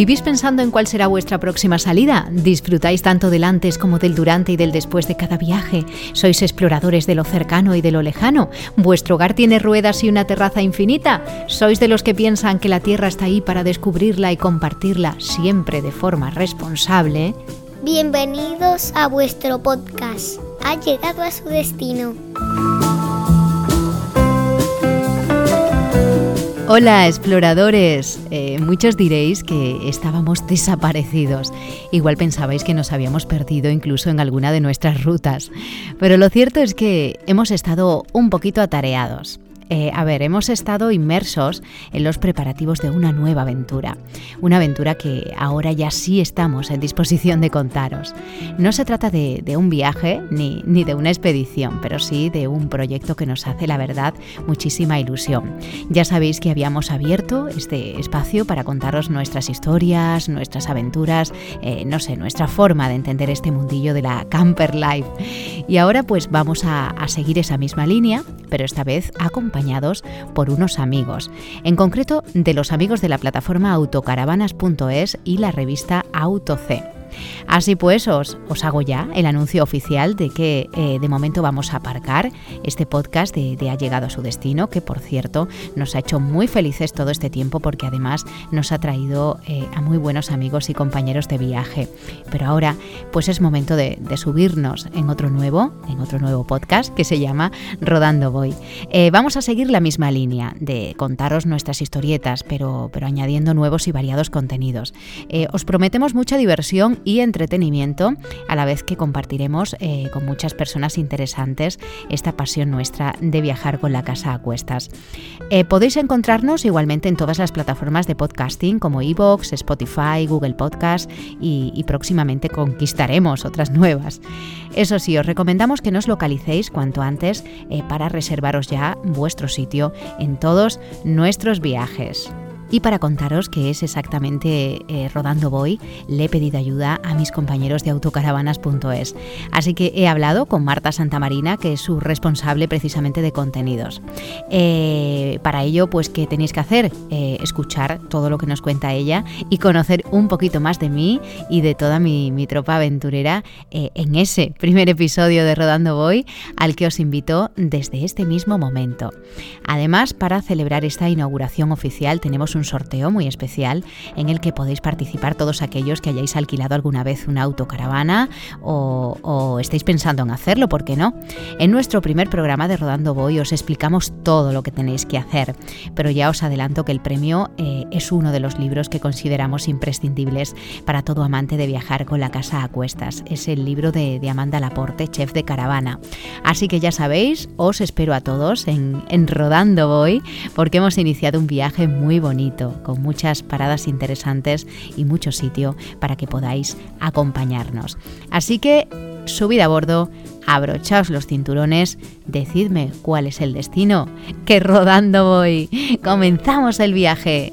¿Vivís pensando en cuál será vuestra próxima salida? ¿Disfrutáis tanto del antes como del durante y del después de cada viaje? ¿Sois exploradores de lo cercano y de lo lejano? ¿Vuestro hogar tiene ruedas y una terraza infinita? ¿Sois de los que piensan que la Tierra está ahí para descubrirla y compartirla siempre de forma responsable? Bienvenidos a vuestro podcast. Ha llegado a su destino. Hola exploradores, eh, muchos diréis que estábamos desaparecidos. Igual pensabais que nos habíamos perdido incluso en alguna de nuestras rutas, pero lo cierto es que hemos estado un poquito atareados. Eh, a ver, hemos estado inmersos en los preparativos de una nueva aventura, una aventura que ahora ya sí estamos en disposición de contaros. No se trata de, un viaje ni, ni, de una expedición, pero sí de un proyecto que nos hace, la verdad, muchísima ilusión. Ya sabéis que habíamos abierto este espacio para contaros nuestras historias, nuestras aventuras, eh, no sé, nuestra forma de entender este mundillo de la camper life. Y ahora pues vamos a, a seguir esa misma línea, pero esta vez acompañados por unos amigos, en concreto de los amigos de la plataforma autocaravanas.es y la revista AutoC. Así pues, os, hago ya el anuncio oficial de que eh, de momento vamos a aparcar este podcast de, Ha llegado a su destino, que por cierto nos ha hecho muy felices todo este tiempo porque además nos ha traído eh, a muy buenos amigos y compañeros de viaje. Pero ahora pues es momento de, subirnos en otro nuevo, en otro nuevo podcast que se llama Rodando Voy. Eh, vamos a seguir la misma línea de contaros nuestras historietas, pero, pero añadiendo nuevos y variados contenidos. os prometemos mucha diversión y entretenimiento, a la vez que compartiremos eh, con muchas personas interesantes esta pasión nuestra de viajar con la casa a cuestas. Eh, podéis encontrarnos igualmente en todas las plataformas de podcasting como Evox, Spotify, Google Podcast y, próximamente conquistaremos otras nuevas. Eso sí, os recomendamos que nos localicéis cuanto antes eh, para reservaros ya vuestro sitio en todos nuestros viajes. Y para contaros qué es exactamente eh, Rodando Voy, le he pedido ayuda a mis compañeros de autocaravanas.es. Así que he hablado con Marta Santamarina, que es su responsable precisamente de contenidos. Eh, para ello, pues, ¿qué tenéis que hacer? Eh, escuchar todo lo que nos cuenta ella y conocer un poquito más de mí y de toda mi, mi tropa aventurera en ese primer episodio de Rodando Voy, al que os invito desde este mismo momento. Además, para celebrar esta inauguración oficial, tenemos un un sorteo muy especial en el que podéis participar todos aquellos que hayáis alquilado alguna vez una autocaravana o, o estéis pensando en hacerlo, ¿por qué no? En nuestro primer programa de Rodando Voy os explicamos todo lo que tenéis que hacer, pero ya os adelanto que el premio eh, es uno de los libros que consideramos imprescindibles para todo amante de viajar con la casa a cuestas. Es el libro de, Amanda Laporte, chef de caravana. Así que ya sabéis, os espero a todos en, Rodando Voy porque hemos iniciado un viaje muy con muchas paradas interesantes y mucho sitio para que podáis acompañarnos. Así que subid a bordo, abrochaos los cinturones, decidme cuál es el destino, que rodando voy. Comenzamos el viaje.